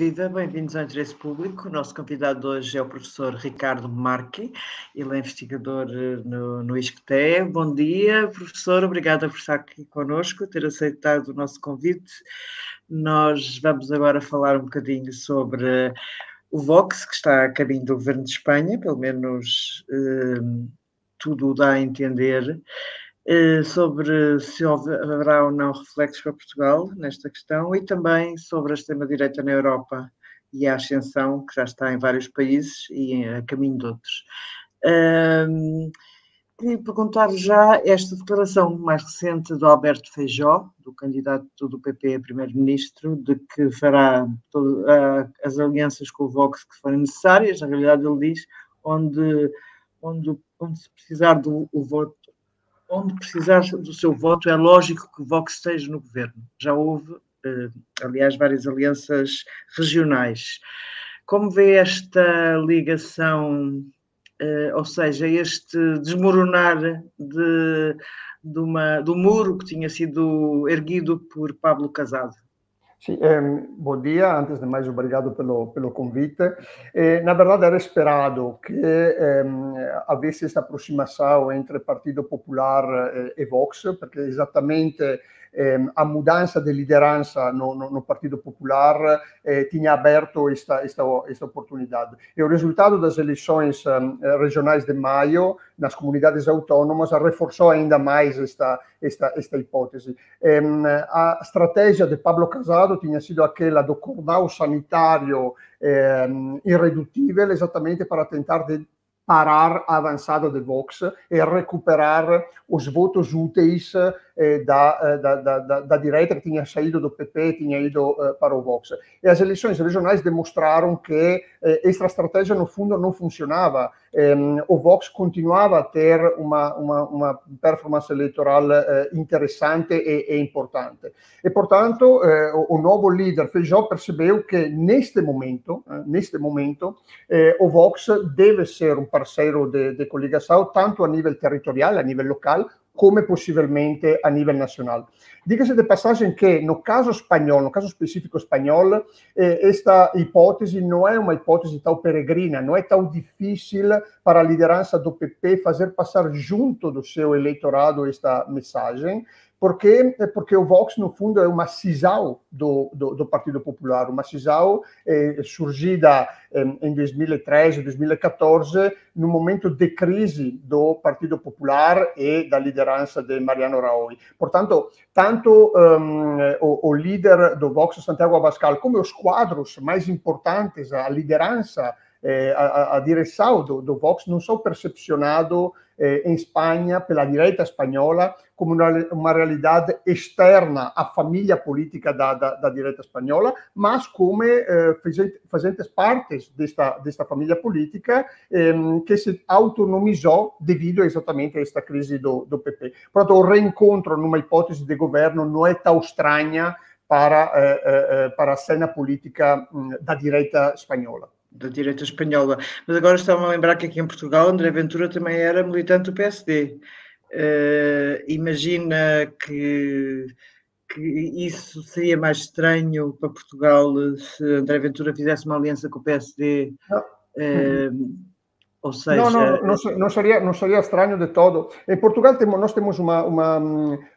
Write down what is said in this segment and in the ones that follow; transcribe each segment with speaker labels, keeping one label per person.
Speaker 1: Viva, bem-vindos ao Interesse Público. O nosso convidado hoje é o professor Ricardo Marque, ele é investigador eh, no, no ISCTE. Bom dia, professor, obrigada por estar aqui connosco, ter aceitado o nosso convite. Nós vamos agora falar um bocadinho sobre o Vox, que está a caminho do governo de Espanha, pelo menos eh, tudo dá a entender. Eh, sobre se haverá ou não reflexos para Portugal nesta questão e também sobre a extrema-direita na Europa e a ascensão que já está em vários países e a caminho de outros. Um, queria perguntar já esta declaração mais recente do Alberto Feijó, do candidato do PP a primeiro-ministro, de que fará as alianças com o Vox que forem necessárias, na realidade ele diz, onde, onde, onde se precisar do voto onde precisar do seu voto, é lógico que o Vox esteja no governo. Já houve, eh, aliás, várias alianças regionais. Como vê esta ligação, eh, ou seja, este desmoronar de, de uma, do muro que tinha sido erguido por Pablo Casado?
Speaker 2: Sim, eh, bom dia. Antes de mais, obrigado pelo, pelo convite. Eh, na verdade, era esperado que eh, houvesse esta aproximação entre Partido Popular e Vox, porque exatamente eh, a mudança de liderança no, no, no Partido Popular eh, tinha aberto esta, esta, esta oportunidade. E o resultado das eleições eh, regionais de maio nas comunidades autônomas reforçou ainda mais esta, esta, esta hipótese. a estratégia de Pablo Casado tinha sido aquela do cordão sanitário irredutível, exatamente para tentar de parar a avançada de Vox e recuperar os votos úteis eh, da, eh, da, da, da, direita que tinha saído do PP, tinha ido eh, para o Vox. E as eleições regionais demonstraram que esta estratégia, no fundo, não funcionava. Ehm, o Vox continuava a ter uma, performance eleitoral eh, interessante e, e, importante. E, portanto, eh, o, novo líder Feijó percebeu que, neste momento, neste momento o Vox deve ser um parceiro de, de coligação, tanto a nível territorial, a nível local, come possivelmente a nível nacional. Dígase de passagem que, no caso espanhol, no caso específico espanhol, eh, esta hipótese não é uma hipótese tão peregrina, não é tão difícil para a liderança do PP fazer passar junto do seu eleitorado esta mensagem, porque, porque o Vox, no fundo, é uma cisão do, do, do Partido Popular, uma cisão eh, surgida em, em 2013, 2014, no momento de crise do Partido Popular e da liderança de Mariano Rajoy. Portanto, tanto um, o, o, líder do Vox, Santiago Abascal, como os quadros mais importantes, a liderança eh, a, a, direção do, do, Vox não são percepcionados eh, em Espanha, pela direita espanhola, como uma, uma realidade externa à família política da, da, da direita espanhola, mas como eh, fazentes partes desta, desta família política eh, que se autonomizou devido exatamente a esta crise do, do PP. Portanto, o reencontro numa hipótese de governo não é tão estranha para, eh, eh para a cena política hum, da direita espanhola
Speaker 1: da direita espanhola. Mas agora estava a lembrar que aqui em Portugal André Ventura também era militante do PSD. Uh, eh, imagina que, que isso seria mais estranho para Portugal se André Ventura fizesse uma aliança com o PSD. Uh,
Speaker 2: ou seja, não, não, não, não, seria, não seria estranho de todo. Em Portugal temos, nós temos uma, uma,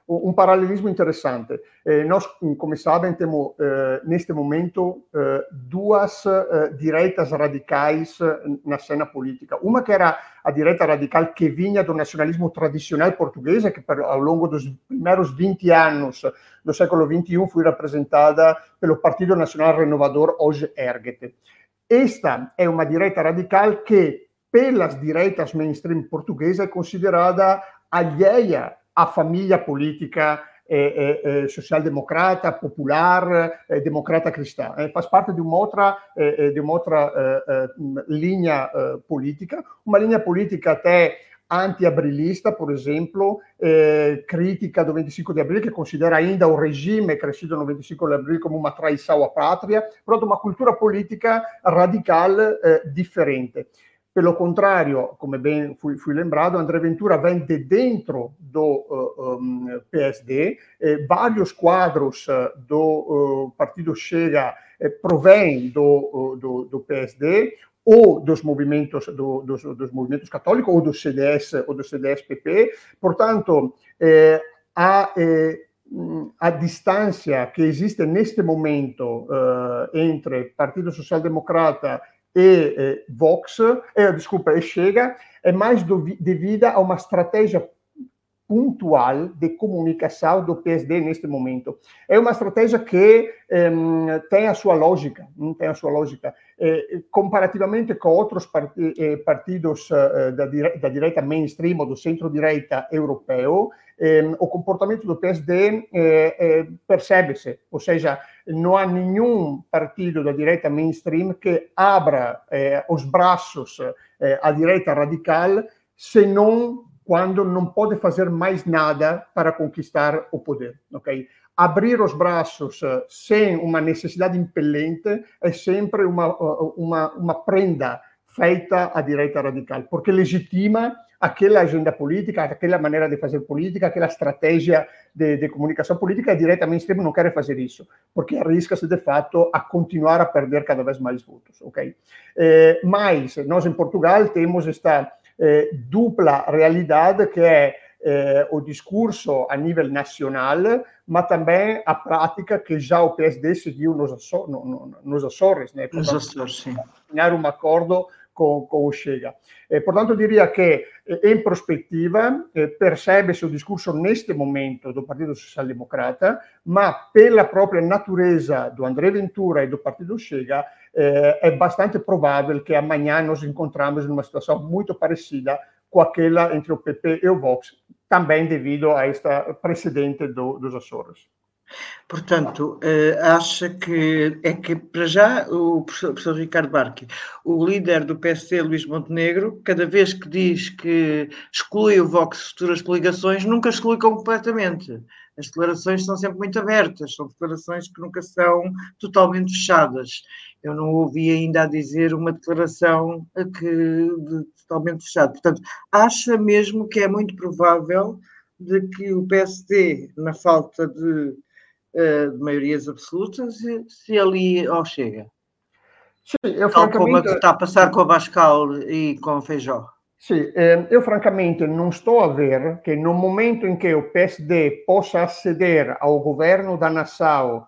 Speaker 2: um paralelismo interessante. Nós, como sabem, temos eh, neste momento eh, duas eh, direitas radicais na cena política. Uma que era a direita radical que vinha do nacionalismo tradicional português, que per, ao longo dos primeiros 20 anos do século XXI foi representada pelo Partido Nacional Renovador, hoje Erguete. Esta é uma direita radical que pelas direitas mainstream portuguesa é considerada alheia à família política eh, eh, social-democrata, popular, eh, democrata cristã. faz parte de uma outra, de uma outra linha política, uma linha política até anti-abrilista, por exemplo, eh, crítica do 25 de abril, que considera ainda o regime crescido no 25 de abril como uma traição à pátria, pronto, uma cultura política radical eh, differente. Pelo contrário, come ben fui, fui lembrado, André Ventura vem de dentro do uh, um, PSD, eh, vários quadros uh, do uh, Partido Chega eh, provém do, do, do PSD ou dos movimentos do, dos, dos, movimentos católicos ou do CDS ou do CDS-PP. Portanto, eh, a, eh, a distância que existe neste momento eh, entre Partido Social Democrata e Vox, eh, desculpa, e Chega, é mais devida a uma estratégia pontual de comunicação do PSD neste momento. É uma estratégia que um, tem a sua lógica, tem a sua lógica. Eh, comparativamente com outros eh, partidos da, direita mainstream ou do centro-direita europeu, o comportamento do PSD percebe-se, ou seja, não há nenhum partido da direita mainstream que abra os braços à direita radical, senão quando não pode fazer mais nada para conquistar o poder, ok? Abrir os braços sem uma necessidade impelente é sempre uma, uma, uma prenda feita à direita radical, porque legitima aquela agenda política, aquela maneira de fazer política, aquela estratégia de, de comunicação política, a direita mainstream não quer fazer isso, porque arrisca-se, de fato, a continuar a perder cada vez mais votos, ok? Eh, mas, nós em Portugal temos esta eh, dupla realidade que é eh, o discurso a nível nacional, mas também a prática que já o PSD seguiu nos, Açores, no, no, nos Açores, né?
Speaker 1: Nos Açores, sim.
Speaker 2: um acordo com, com o Chega. Eh, portanto, diria che eh, in prospettiva eh, percebe-se o discorso neste momento do Partito Social Democrata, ma per la propria natureza do André Ventura e do Partido Chega é bastante provável que amanhã nos encontramos numa situação muito parecida com aquela entre o PP e o Vox, também devido a esta precedente do, dos Açores.
Speaker 1: Portanto, uh, acha que é que, para já, o professor, Ricardo Barque, o líder do PSC, Luís Montenegro, cada vez que diz que exclui o Vox futuras coligações, nunca exclui completamente. As declarações são sempre muito abertas, são declarações que nunca são totalmente fechadas. Eu não ouvi ainda a dizer uma declaração que, de, totalmente fechada. Portanto, acha mesmo que é muito provável de que o PSD, na falta de uh, de maiorias absolutas, se, se ali ou chega.
Speaker 2: Sim, eu
Speaker 1: Tal como está a passar com a Bascal e com o Feijó.
Speaker 2: Sim, eh, eu francamente não estou a ver que no momento em que o PSD possa aceder ao governo da nação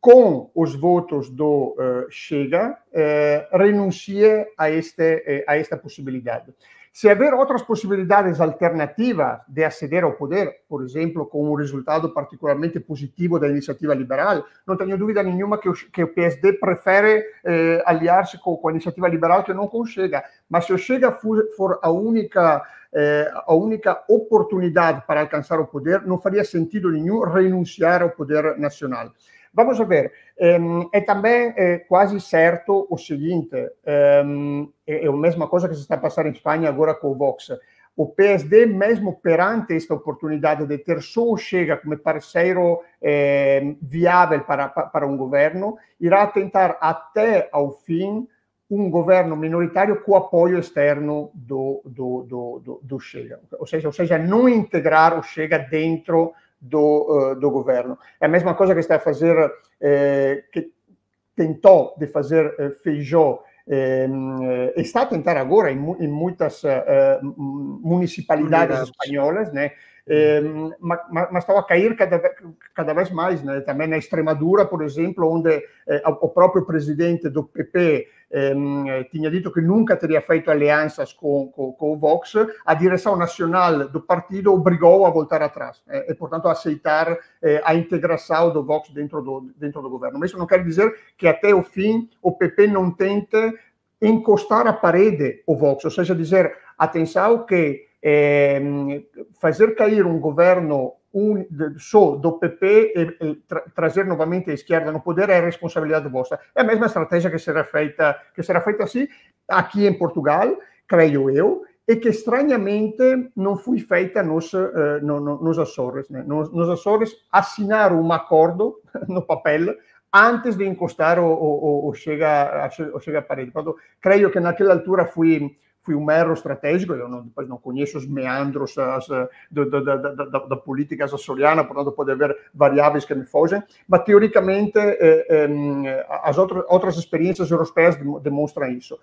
Speaker 2: com os votos do uh, Chega, uh, renuncie a, este, a esta possibilidade. Se haver outras possibilidades alternativas de aceder ao poder, por exemplo, com um resultado particularmente positivo da iniciativa liberal, não tenho dúvida nenhuma que que PSD prefere eh, aliar-se com, a iniciativa liberal que não com o Chega. Mas se o Chega for, for a única eh, a única oportunidade para alcançar o poder, não faria sentido nenhum renunciar ao poder nacional. Vamos ver, é também é, quase certo o seguinte, ehm, é, é a mesma coisa que se está a passar em Espanha agora com o Vox. O PSD, mesmo perante esta oportunidade de ter o Chega como parceiro eh, viável para, para um governo, irá tentar até ao fim um governo minoritário com apoio externo do, do, do, do, do Chega. Ou seja, ou seja, não integrar o Chega dentro do, uh, do governo. É a mesma coisa que está a fazer, eh, que tentou de fazer eh, Feijó, eh, está a tentar agora em, em muitas municipalidades espanholas, né? Mas, mas, estava a cair cada, cada vez mais, né? também na Extremadura, por exemplo, onde o próprio presidente do PP eh, tinha dito que nunca teria feito alianças com, com, com, o Vox, a direção nacional do partido obrigou a voltar atrás eh, e, portanto, a aceitar eh, a integração do Vox dentro do, dentro do governo. Mas isso não quer dizer que até o fim o PP não tente encostar a parede o Vox, ou seja, dizer, atenção que eh, fazer cair um governo un, só do PP e, e tra, trazer novamente a esquerda no poder é responsabilidade vossa. É a mesma estratégia que será feita, que será feita assim aqui em Portugal, creio eu, e que estranhamente não foi feita nos, uh, no, no, nos Açores. Né? Nos, nos Açores assinaram um acordo no papel antes de encostar o, o, o, chega, o chega à parede. Portanto, creio que naquela altura foi foi um erro estratégico, eu não, depois não conheço os meandros as, da, da, da, da, política portanto pode haver variáveis que me fogem, mas teoricamente eh, eh, as outras, outras experiências europeias demonstram isso.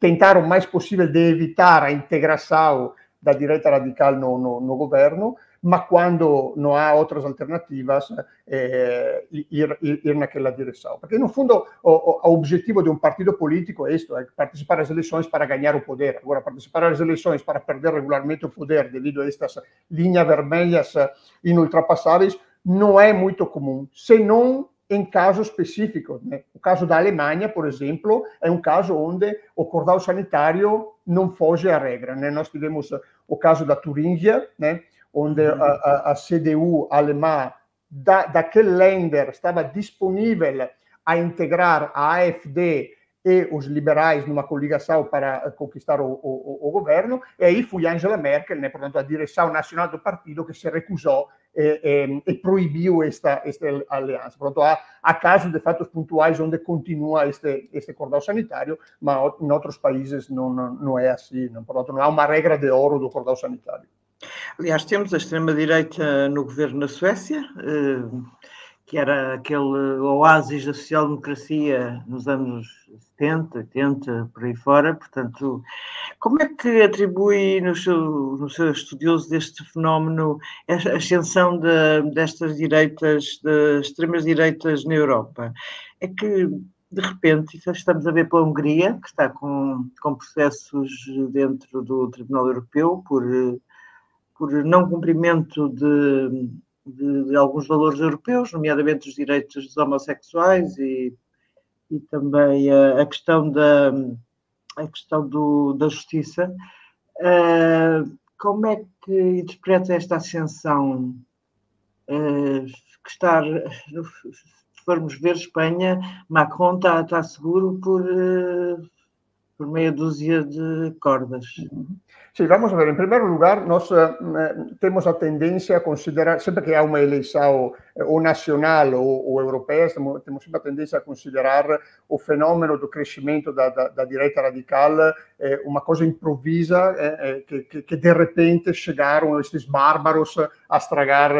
Speaker 2: Tentaram o mais possível de evitar a integração da direita radical no, no, no governo, ma quando não há outras alternativas, eh, ir, ir, ir, naquela direção. Porque, no fundo, o, objetivo de um partido político é isto, é participar das eleições para ganhar o poder. Agora, participar das eleições para perder regularmente o poder devido a estas linhas vermelhas inultrapassáveis não é muito comum, senão em casos específicos. Né? O caso da Alemanha, por exemplo, é um caso onde o cordão sanitário não foge à regra. Né? Nós tivemos o caso da Turíngia, né? Onde a, a, a CDU alemã da, daquele Länder estava disponível a integrar a AfD e os liberais numa coligação para conquistar o, o, o, governo, e aí foi Angela Merkel, né, portanto, a direção nacional do partido, que se recusou e, e, e proibiu esta, esta aliança. Portanto, há, há casos de fatos pontuais onde continua este, este cordão sanitário, mas em outros países não, não, não é assim. Não, portanto, não há uma regra de ouro do cordão sanitário.
Speaker 1: Aliás, temos a extrema-direita no governo na Suécia, eh, que era aquele oásis da social-democracia nos anos 70, 80, por aí fora. Portanto, como é que atribui no seu, no seu estudioso deste fenómeno a ascensão de, destas direitas, das extremas-direitas na Europa? É que de repente, estamos a ver pela Hungria, que está com, com processos dentro do Tribunal Europeu por por não cumprimento de, de, de, alguns valores europeus, nomeadamente os direitos dos homossexuais e, e também a, a, questão da a questão do, da justiça. Uh, como é que interpreta esta ascensão uh, que está, se formos ver Espanha, Macron está, está seguro por, uh, por meia dúzia de cordas.
Speaker 2: Sim, vamos ver. Em primeiro lugar, nós uh, temos a tendência a considerar, sempre que há uma eleição eh, ou nacional ou, ou europeia, temos, sempre a tendência a considerar o fenômeno do crescimento da, da, da direita radical eh, uma coisa improvisa, eh, que, que, que, de repente chegaram estes bárbaros a estragar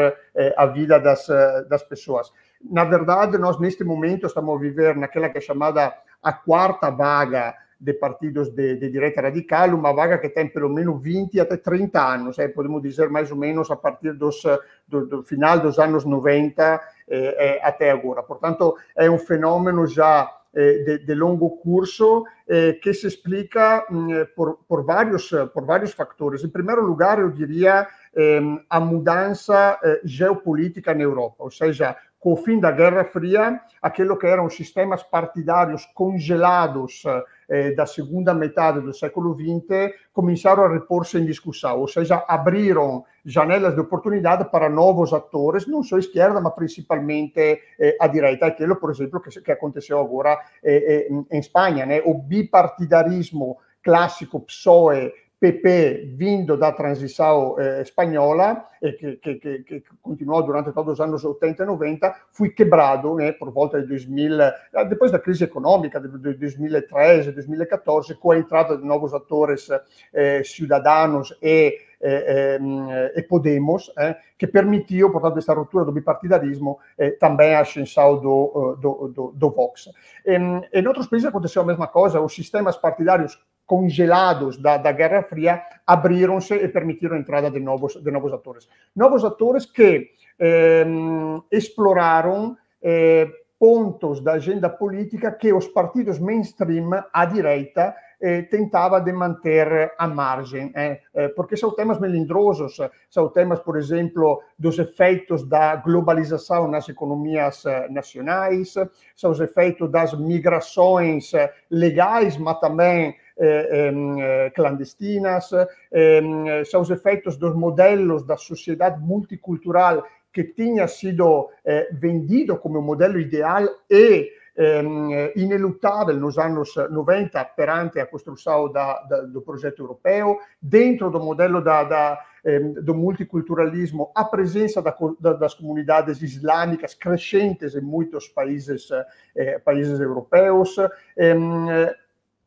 Speaker 2: a vida das, das pessoas. Na verdade, nós neste momento estamos a viver naquela que é chamada a quarta vaga de partidos de, de, direita radical, uma vaga que tem pelo menos 20 até 30 anos, eh, podemos dizer mais ou menos a partir dos, do, do final dos anos 90 eh, eh, até agora. Portanto, é um fenômeno já eh, de, de, longo curso eh, que se explica mm, por, por, vários, por vários fatores. Em primeiro lugar, eu diria eh, a mudança geopolítica na Europa, ou seja, com o fim da Guerra Fria, aquilo que eram sistemas partidários congelados eh, da segunda metade do século XX começaram a repor-se em discussão, ou seja, abriram janelas de oportunidade para novos atores, não só a esquerda, mas principalmente eh, a direita. Aquilo, por exemplo, que, que aconteceu agora eh, em Espanha, né? o bipartidarismo clássico PSOE PP vindo da transição eh, espanhola, eh, que, que, que, continuou durante todos os anos 80 e 90, foi quebrado né, por volta de 2000, eh, depois da crise econômica de, de 2013, 2014, com a entrada de novos atores eh, cidadãos e eh, eh, e Podemos, eh, que permitiu, portanto, esta ruptura do bipartidarismo, também a ascensão do, do, do, do Vox. Em, em outros países aconteceu a mesma coisa, os sistemas partidários congelados da, da Guerra Fria abriram-se e permitiram a entrada de novos, de novos atores. Novos atores que eh, exploraram eh, pontos da agenda política que os partidos mainstream à direita eh, tentava de manter à margem, eh, eh, porque são temas melindrosos, são temas, por exemplo, dos efeitos da globalização nas economias nacionais, são os efeitos das migrações legais, mas também eh, eh, clandestinas, eh, são os efeitos dos modelos da sociedade multicultural que tinha sido eh, vendido como modelo ideal e eh, inelutável nos anos 90 perante a construção da, da, do projeto europeu, dentro do modelo da, da eh, do multiculturalismo, a presença das comunidades islâmicas crescentes em muitos países, eh, países europeus,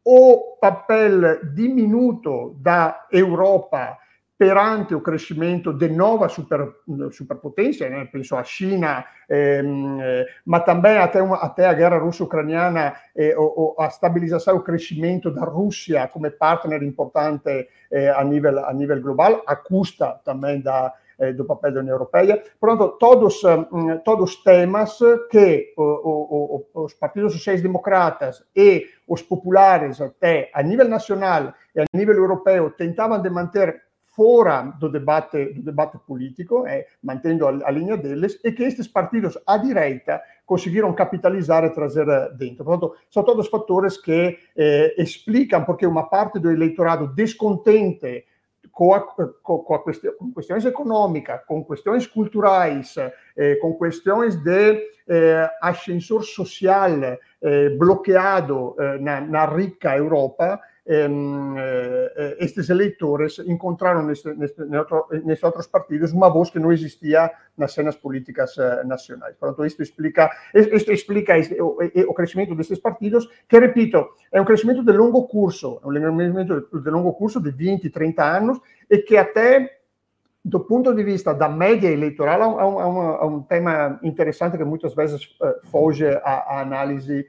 Speaker 2: o papel diminuto da Europa perante o crescimento de nova super, superpotência, né? penso à China, ehm, eh, ma também até, uma, até a guerra russo-ucraniana, eh, o, a stabilização e o crescimento da Rússia como partner importante eh, a, nível, a nível global, a custa também da, eh, do papel da União Europeia. Pronto, todos, um, todos temas que o, os partidos sociais-democratas e os populares até a nível nacional e a nível europeu tentavam de manter fora do debate, do debate político, eh, mantendo a, a, linha deles, e que estes partidos à direita conseguiram capitalizar e trazer dentro. Portanto, são todos fatores que eh, explicam porque uma parte do eleitorado descontente com, a, com, com, a questão, com questões econômicas, com questões culturais, eh, com questões de eh, ascensor social eh, bloqueado eh, na, na rica Europa, Ehm, eh, estes eleitores encontraram neste, neste, nestes outros partidos uma voz que não existia nas cenas políticas eh, nacionais. Portanto, isto explica, isto explica este, o, o, crescimento destes partidos, que, repito, é um crescimento de longo curso, é um crescimento de longo curso de 20, 30 anos, e que até do ponto de vista da média eleitoral é um, é um, é um tema interessante que muitas vezes foge à, à análise eh,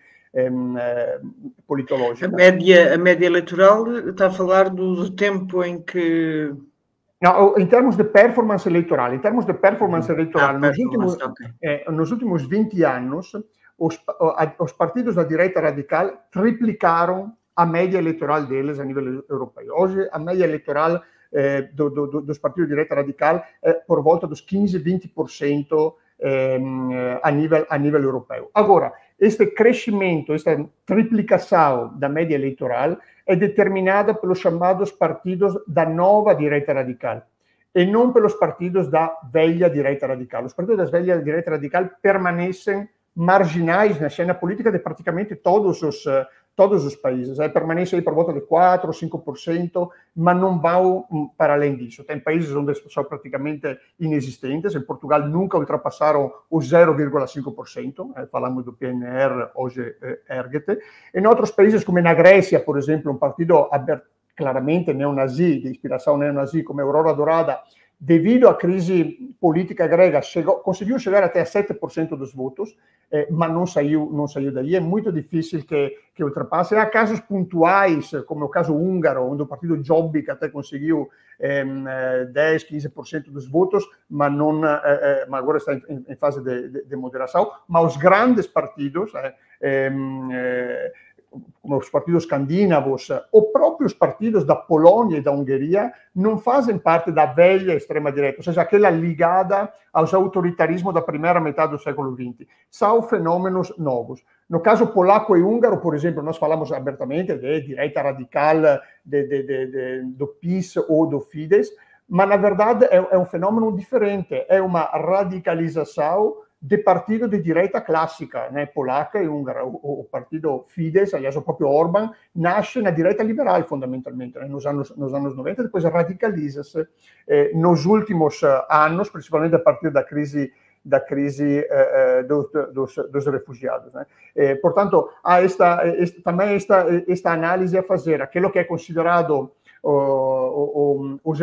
Speaker 2: politológica.
Speaker 1: A média, a média eleitoral está a falar do, do tempo em que
Speaker 2: não, em termos de performance eleitoral, em termos de performance uhum. eleitoral, ah, nos, últimos, okay. eh, nos últimos 20 anos, os, os, partidos da direita radical triplicaram a média eleitoral deles a nível europeu. Hoje, a média eleitoral eh, do, do, dos partidos de direita radical é por volta dos 15, 20% eh, a, nível, a nível europeu. Agora, este crescimento, esta triplicação da média eleitoral é determinada pelos chamados partidos da nova direita radical e não pelos partidos da velha direita radical. Os partidos da velha direita radical permanecem marginais na cena política de praticamente todos os, todos os países. É, permanece aí por volta de 4% ou 5%, mas não vão para além disso. Tem países onde são praticamente inexistentes. Em Portugal nunca ultrapassaram o 0,5%. É, falamos do PNR, hoje é Ergete. Em outros países, como na Grécia, por exemplo, um partido claramente neonazi, de inspiração neonazi, como Aurora Dourada, devido à crise política grega, chegou, conseguiu chegar até 7% dos votos, eh, mas não saiu, não saiu daí. É muito difícil que, que ultrapasse. Há casos pontuais, como o caso húngaro, onde o partido Jobbik até conseguiu eh, 10, 15% dos votos, mas, não, eh, eh, mas agora está em, em fase de, de, de, moderação. Mas os grandes partidos, eh, eh, como os partidos escandinavos, ou próprios partidos da Polônia e da Hungria, não fazem parte da velha extrema-direita, ou seja, aquela ligada aos autoritarismos da primeira metade do século XX. São fenômenos novos. No caso polaco e húngaro, por exemplo, nós falamos abertamente de direita radical de, de, de, do PIS ou do Fidesz, mas, na verdade, é, é um fenômeno diferente. É uma radicalização de partido de direita clássica, né, polaca e húngara. O, o, partido Fidesz, aliás, o próprio Orban, nasce na direita liberal, fundamentalmente, né, nos, anos 90, depois radicaliza-se eh, nos últimos uh, anos, principalmente a partir da crise da crise eh, dos, dos, dos, refugiados. Né? Eh, portanto, há esta, esta, também esta, esta análise a fazer. Aquilo que é considerado o, o, os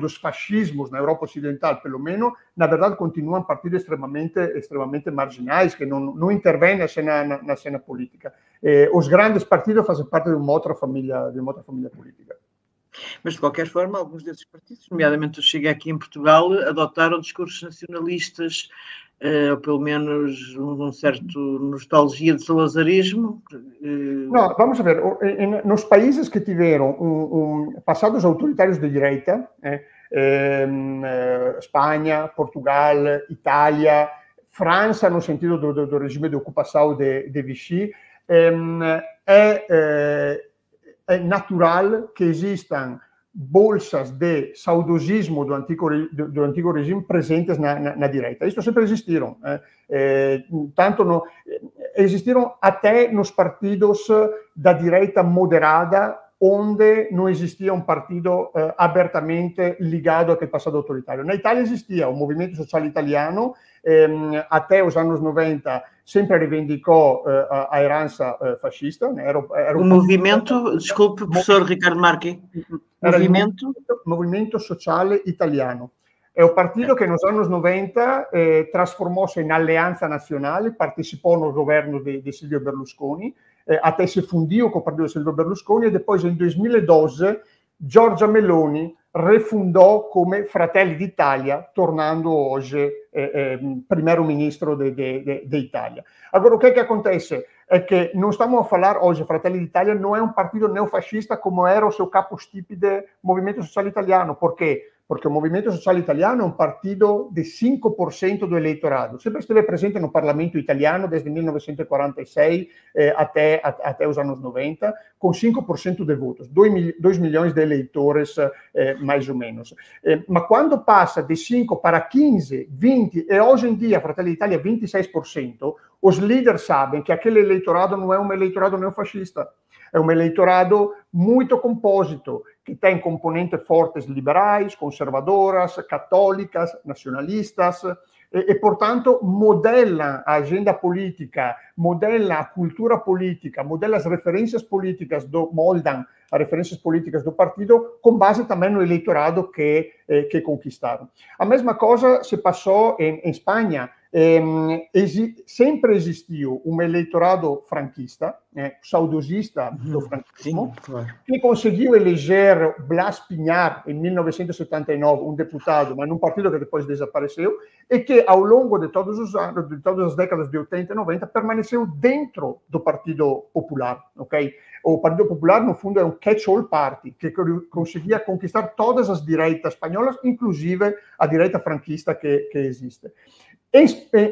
Speaker 2: dos fascismos na Europa Ocidental, pelo menos, na verdade, continuam partidos extremamente, extremamente marginais, que não, não intervêm na cena, na, na cena política. Eh, os grandes partidos fazem parte de uma outra família, de uma outra família política.
Speaker 1: Mas, de qualquer forma, alguns desses partidos, nomeadamente o Chega aqui em Portugal, adotaram discursos nacionalistas uh, ou pelo menos um, certo nostalgia de salazarismo?
Speaker 2: Uh... Não, vamos ver, nos países que tiveram um, um, passados autoritários de direita, eh, eh, Espanha, Portugal, Itália, França, no sentido do, do, regime de ocupação de, de Vichy, é, é natural que existam bolsas de saudosismo do antigo, do, antigo regime presentes na, na, na direita. Isto sempre existiram. Eh? Eh, tanto no, existiram até nos partidos da direita moderada onde não existia um partido uh, abertamente ligado àquele passado autoritário. Na Itália existia o Movimento Social Italiano, ehm, até os anos 90 sempre reivindicou uh, a, a herança uh, fascista. Né?
Speaker 1: Era, era o movimento, desculpe, professor Ricardo Marchi,
Speaker 2: movimento... movimento Sociale Italiano. È un partito che nos anos 90 eh, trasformou-se em Aliança Nacional, participou no governo de Silvio Berlusconi, eh, até se fundiu com o partido de Silvio Berlusconi e depois, em 2012, Giorgia Meloni refundou come Fratelli d'Italia, tornando hoje eh, eh, primeiro-ministro d'Italia. Agora, o que, é que acontece? É que não estamos a falar hoje, Fratelli d'Italia não é um partido neofascista como era o seu capostipite do Movimento Social Italiano, porque porque o Movimento Social Italiano é um partido de 5% do eleitorado. Sempre esteve presente no parlamento italiano desde 1946 eh, até, até os anos 90, com 5% de votos, 2, 2 milhões de eleitores, eh, mais ou menos. Eh, mas quando passa de 5 para 15, 20 e hoje em dia, Fratelli d'Italia, 26%, os líderes sabem que aquele eleitorado não é um eleitorado neofascista, é um eleitorado muito compósito, que tem componentes fortes liberais, conservadoras, católicas, nacionalistas, e, e, portanto modela a agenda política, modela a cultura política, modela as referências políticas, do, moldam as referências políticas do partido com base também no eleitorado que, eh, que conquistaram. A mesma coisa se passou em, em Espanha, Ehm, esi- sempre existiu um eleitorado franquista, eh, saudosista do uhum. franquismo, Sim, claro. que conseguiu eleger Blas Piñar em 1979, um deputado, mas num partido que depois desapareceu, e que ao longo de todos os anos, de todas as décadas de 80 e 90, permaneceu dentro do Partido Popular, ok? O Partido Popular, no fundo, é um catch-all party, que conseguia conquistar todas as direitas espanholas, inclusive a direita franquista que, que existe. Em,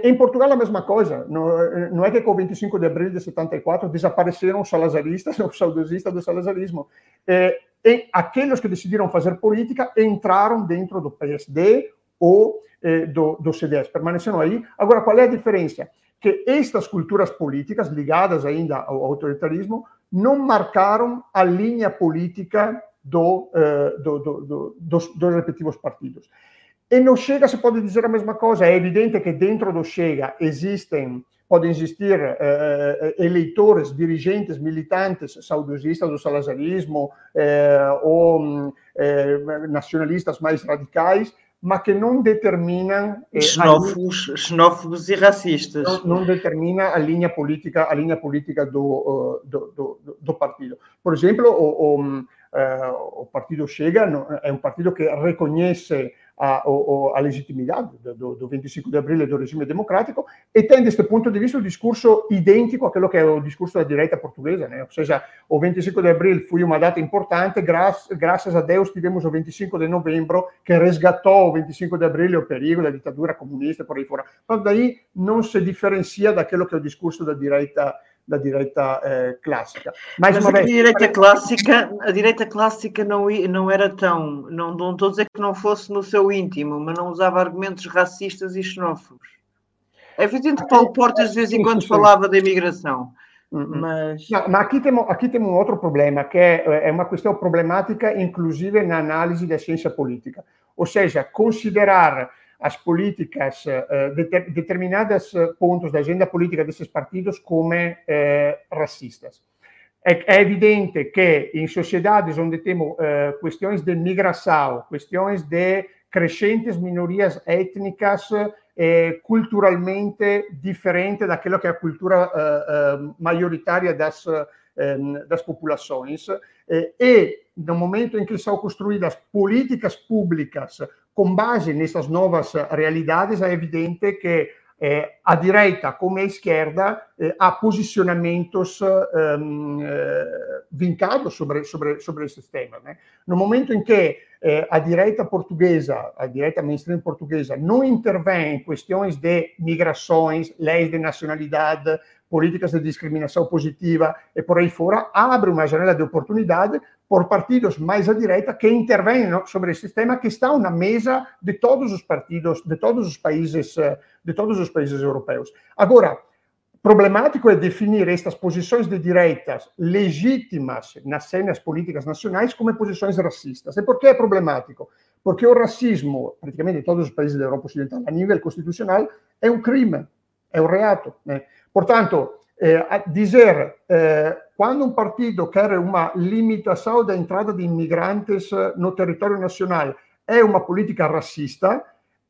Speaker 2: em, Portugal, a mesma coisa. Não, não, é que com o 25 de abril de 74 desapareceram os salazaristas, os saudosistas do salazarismo. É, aqueles que decidiram fazer política entraram dentro do PSD ou é, do, do CDS, permaneceram aí. Agora, qual é a diferença? Que estas culturas políticas, ligadas ainda ao autoritarismo, não marcaram a linha política do, uh, do, do, dos, dos respectivos partidos. E no Chega se pode dizer a mesma coisa. É evidente que dentro do Chega existem, podem existir eh, eleitores, dirigentes, militantes saudosistas do salazarismo eh, ou eh, nacionalistas mais radicais, mas que não determinam
Speaker 1: eh, xenófobos, e racistas
Speaker 2: não, não, determina a linha política a linha política do, do, do, do partido por exemplo o, o, o partido Chega é um partido que reconhece a, a, legitimidade do, do 25 de abril e do regime democrático e tem, deste ponto de vista, um discurso idêntico àquilo que é o discurso da direita portuguesa. Né? Ou o 25 de abril foi uma data importante, graças a Deus tivemos o 25 de novembro, que resgatou o 25 de abril e o perigo da ditadura comunista por aí fora. Mas daí não se diferencia daquilo que é o discurso da direita da direita eh, clássica.
Speaker 1: Mais Mas uma vez, a direita clássica, a direita clássica não, não era tão, não, não estou a dizer que não fosse no seu íntimo, mas não usava argumentos racistas e xenófobos. É evidente que Paulo Portas de vez em quando falava da imigração.
Speaker 2: Uhum. Mas... Não, mas aqui temos, aqui temos um outro problema, que é, é uma questão problemática, inclusive na análise da ciência política. Ou seja, considerar as políticas, uh, deter, determinados pontos da agenda política desses partidos como racistas. É, é, evidente que em sociedades onde temos questões de migração, questões de crescentes minorias étnicas culturalmente diferentes daquilo que é a cultura maioritária das, das populações, e no momento em que são construídas políticas públicas com base nessas novas realidades, é evidente que eh, a direita como a esquerda eh, há posicionamentos ehm, eh, vincados sobre, sobre, sobre. Né? No momento em que eh, a direita portuguesa, a direita mainstream portuguesa, não intervém em questões de migrações, leis de nacionalidade, políticas de discriminação positiva e por aí fora, abre uma janela de oportunidade por partidos mais à direita que intervêm sobre esse tema que estão na mesa de todos os partidos, de todos os países, eh, de todos os países europeus. Agora, problemático é definir estas posições de direitas legítimas nas cenas políticas nacionais como posições racistas. E por que é problemático? Porque o racismo, praticamente em todos os países da Europa Ocidental, a nível constitucional, é um crime, é um reato. Né? Portanto, eh, dizer eh, quando um partido quer uma limitação da entrada de imigrantes eh, no território nacional é uma política racista,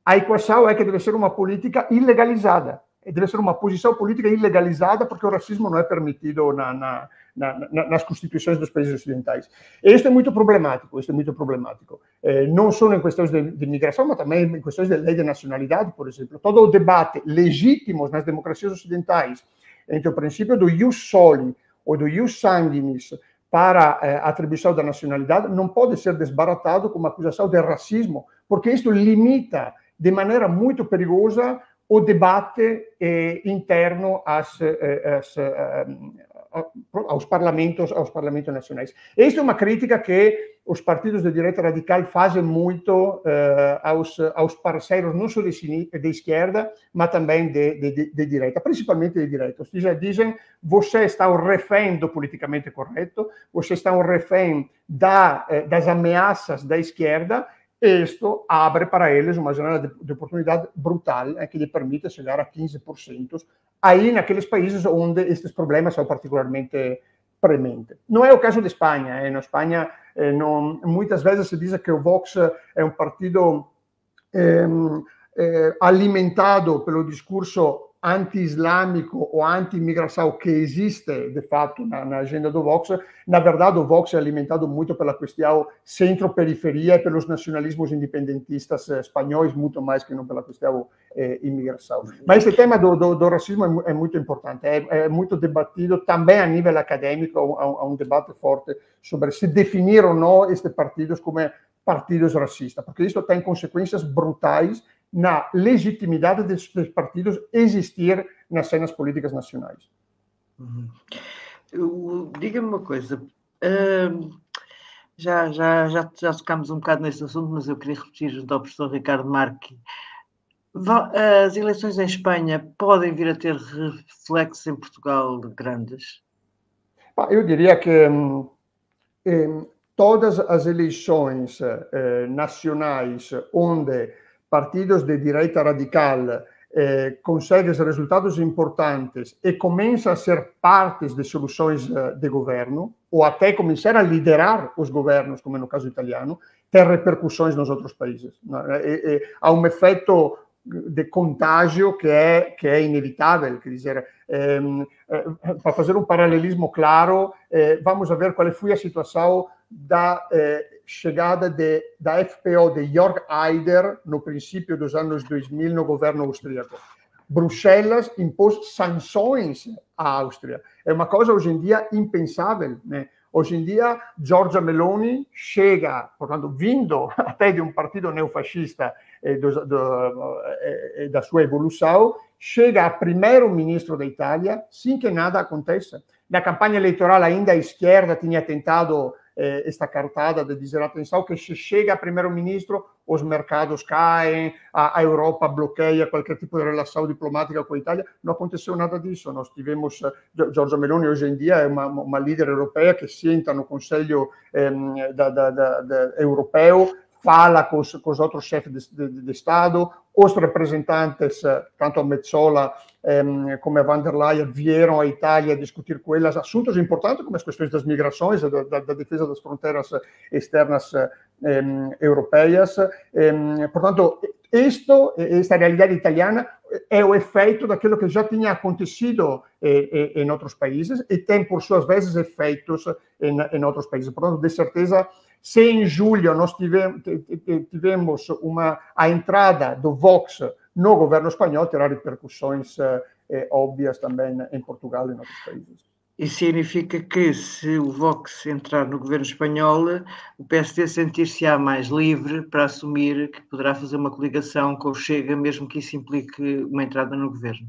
Speaker 2: a equação é que deve ser uma política ilegalizada. Deve ser uma posição política ilegalizada, porque o racismo não é permitido na, na, na, nas constituições dos países ocidentais. E isto é muito problemático, isto é muito problemático. Eh, não só em questões de, de mas também em questões de lei de nacionalidade, por exemplo. Todo o debate legítimo nas democracias ocidentais entre o princípio do ius soli ou do ius sanguinis para eh, atribuição da nacionalidade não pode ser desbaratado como acusação de racismo, porque isso limita de maneira muito perigosa o debate eh, interno às, eh, às, eh, aos parlamentos, aos parlamentos nacionais. Esta é uma crítica que os partidos de direita radical fazem muito uh, aos, aos parceiros, não só de, de esquerda, mas também de, de, de, direita, principalmente de direita. Ou seja, dizem, você está ao refém do politicamente correto, você está ao refém da, eh, das ameaças da esquerda, isto abre para eles uma janela de, de oportunidade brutal é, que lhe permite chegar a 15%, aí naqueles países onde estes problemas são particularmente prementes. Não é o caso da Espanha. Na Espanha, é, não, muitas vezes se diz que o Vox é um partido é, alimentado pelo discurso anti-islâmico ou anti-imigração que existe, de fato, na, na, agenda do Vox, na verdade, o Vox é alimentado muito pela questão centro-periferia e pelos nacionalismos independentistas espanhóis, muito mais que não pela questão eh, imigração. Mas esse tema do, do, do racismo é, é, muito importante, é, é, muito debatido também a nível acadêmico, há, há um debate forte sobre se definir ou não estes partidos como partidos racistas, porque isso tem consequências brutais na legitimidade desses partidos existir nas cenas políticas nacionais.
Speaker 1: Uhum. Diga-me uma coisa, uh, já, já, já, já tocámos um bocado nesse assunto, mas eu queria repetir junto ao professor Ricardo Marque. As eleições em Espanha podem vir a ter reflexos em Portugal grandes?
Speaker 2: Eu diria que hum, todas as eleições eh, nacionais onde partidos de direita radical eh, conseguem resultados importantes e começam a ser partes de soluções eh, de governo, ou até começar a liderar os governos, como no caso italiano, tem repercussões nos outros países. E, e, há um efeito de contágio que é, que é inevitável. Quer dizer, eh, para fazer um paralelismo claro, eh, vamos ver qual foi a situação da chegada de, da FPO de Jörg Haider no princípio dos anos 2000 no governo austríaco. Bruxelas impôs sanções à Áustria. É uma coisa hoje em dia impensável. Né? Hoje em dia, Giorgia Meloni chega, portanto, vindo até de um partido neofascista eh, do, do, eh, da sua evolução, chega a primeiro-ministro da Itália sem que nada aconteça. Na campanha eleitoral, ainda a esquerda tinha tentado eh, esta cartada de dizer atenção que se chega a primeiro-ministro, os mercados caem, a, a, Europa bloqueia qualquer tipo de relação diplomática com a Itália. Não aconteceu nada disso. Nós tivemos, uh, Giorgia Meloni hoje em dia é uma, uma líder europeia que senta no Conselho eh, da, da, da, europeu, fala com os, com os outros chefes de, de, de, Estado, os representantes, eh, tanto a Metzola um, como a van der Leyen, vieram à Itália discutir com assuntos importantes, como as questões das migrações, da, da, da defesa das fronteiras externas um, europeias. Um, portanto, isto, esta realidade italiana, é o efeito daquilo que já tinha acontecido eh, em outros países e tem, por suas vezes, efeitos em, em outros países. Portanto, de certeza, se em julho nós tivemos, tivemos uma, a entrada do Vox no governo espanhol, terá repercussões eh, óbvias também em Portugal e em outros países.
Speaker 1: Isso significa que, se o Vox entrar no governo espanhol, o PSD sentir-se-á mais livre para assumir que poderá fazer uma coligação com o Chega, mesmo que isso implique uma entrada no governo?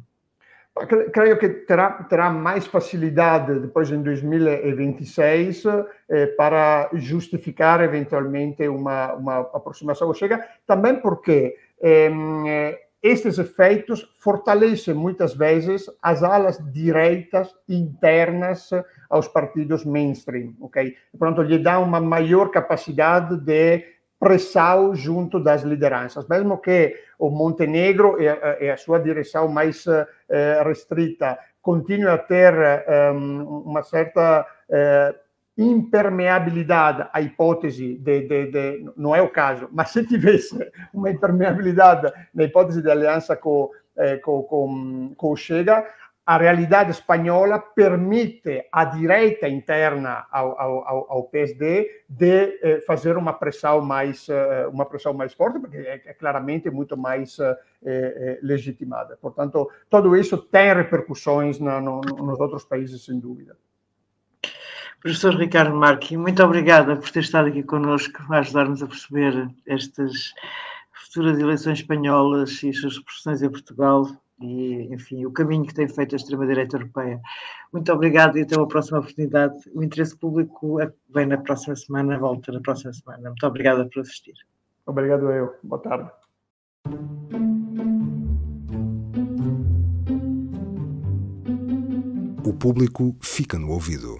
Speaker 2: Creio que terá, terá mais facilidade depois em 2026 eh, para justificar eventualmente uma, uma aproximação ao Chega, também porque eh, estes efeitos fortalecem muitas vezes as alas direitas internas aos partidos mainstream, ok? Pronto, lhe dá uma maior capacidade de pressão junto das lideranças, mesmo que o Montenegro e a, sua direção mais eh, restrita continue a ter ehm, uma certa eh, impermeabilidade à hipótese de, de, de, não é o caso, mas se tivesse uma impermeabilidade na hipótese de aliança com, eh, com, com, com o Chega, a realidade espanhola permite à direita interna ao, ao, ao PSD de eh, fazer uma pressão mais eh, uma pressão mais forte porque é, é claramente muito mais eh, legitimada. Portanto, tudo isso tem repercussões na, no, nos outros países sem dúvida.
Speaker 1: Professor Ricardo Marque, muito obrigada por ter estado aqui connosco a ajudar-nos a perceber estas futuras eleições espanholas e as suas repercussões em Portugal e, enfim, o caminho que tem feito a extrema-direita europeia. Muito obrigado e até uma próxima oportunidade. O interesse público vem na próxima semana, volta na próxima semana. Muito obrigada por assistir.
Speaker 2: Obrigado eu. Boa tarde.
Speaker 3: O público fica no ouvido.